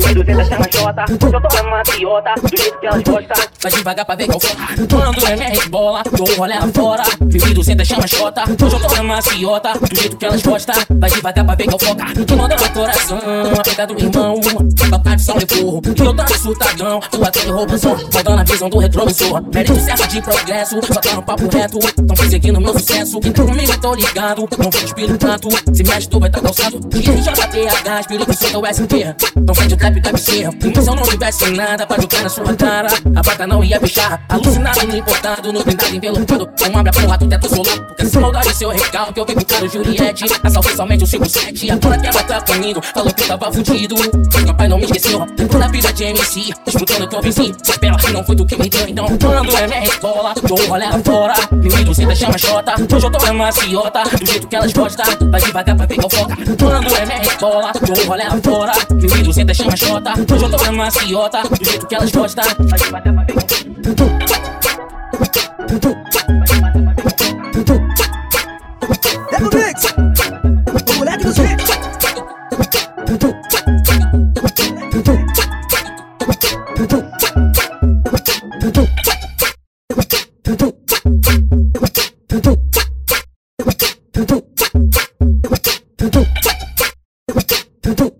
200 chamas chota Hoje eu tô uma matriota Do jeito que elas gostam Vai devagar pra ver qual foca Quando é minha bola Dou um olhar fora. 200 chama chota, Hoje eu tô uma matriota Do jeito que elas gostam. Vai devagar pra ver qual foca. Manda meu coração Uma pegada do irmão. Tocar de São Leporro Que eu tô surtadão Tu até me rouba só Rodando a visão do retrovisor Mérito certo de progresso Só tá no papo reto. Tão perseguindo meu sucesso. Comigo tô ligado Não vou espírito tanto. Se me tu vai tá calçado E já gás, Espírito Santo é ST. Não faz o trap, deve ser. Então se eu não tivesse nada pra jogar na sua cara, a bata não ia fechar. Alucinado, no importado, no blindado, envelopado. Não abre a porra do teto solar. Porque se maldade seu recalque, eu vi com o cara Juliette. Assaltei somente o 57. Agora que ela tá comigo, falou que eu tava fudido. Meu pai não me esqueceu. Por a vida de MC, disputando teu vizinho. Se espera que não foi tu que me deu. Então quando é minha escola, tô olhando fora. Vivido sem chama chota. Hoje eu tô na maciota, do jeito que elas gostam. Vai devagar pra pegar o foca. Quando é minha escola, bola, dou um rolê lá fora. Me vídeo senta chama chota, hoje eu tô na maciota, do jeito que elas gostam. É. Tudo. 두둑